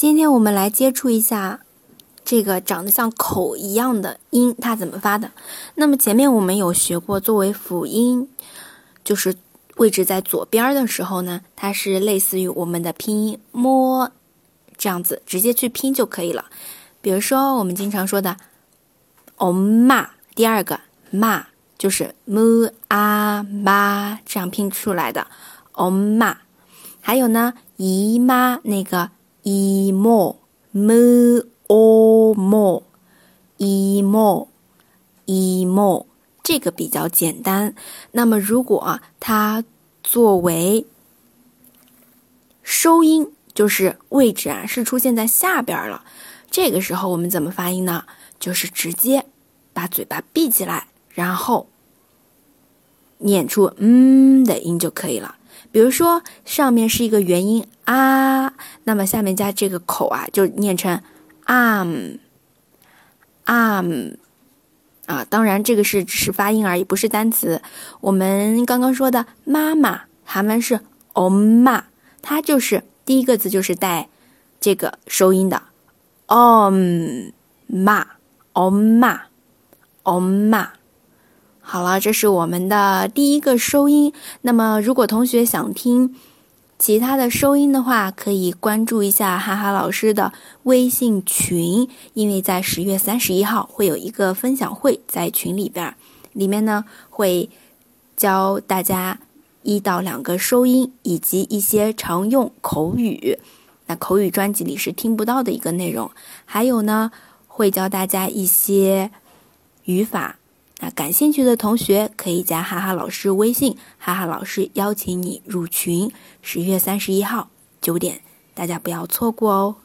今天我们来接触一下这个长得像口一样的音，它怎么发的，那么前面我们有学过作为辅音，就是位置在左边的时候呢，它是类似于我们的拼音，摸。这样子直接去拼就可以了，比如说我们经常说的，哦嘛，第二个嘛，就是 m a ma 这样拼出来的，哦嘛，还有呢，姨妈那个。一模么哦模一莫一莫，这个比较简单。那么，如果它作为收音，就是位置啊是出现在下边了，这个时候我们怎么发音呢？就是直接把嘴巴闭起来，然后念出嗯的音就可以了。比如说，上面是一个元音啊，那么下面加这个口啊，就念成 arm arm 啊。当然，这个是只是发音而已，不是单词。我们刚刚说的妈妈，他们是 oma，它就是第一个字就是带这个收音的 om ma oma oma。好了，这是我们的第一个收音。那么，如果同学想听其他的收音的话，可以关注一下哈哈老师的微信群，因为在十月三十一号会有一个分享会在群里边，里面呢会教大家一到两个收音以及一些常用口语。那口语专辑里是听不到的一个内容，还有呢会教大家一些语法。感兴趣的同学可以加哈哈老师微信，哈哈老师邀请你入群。十月三十一号九点，大家不要错过哦。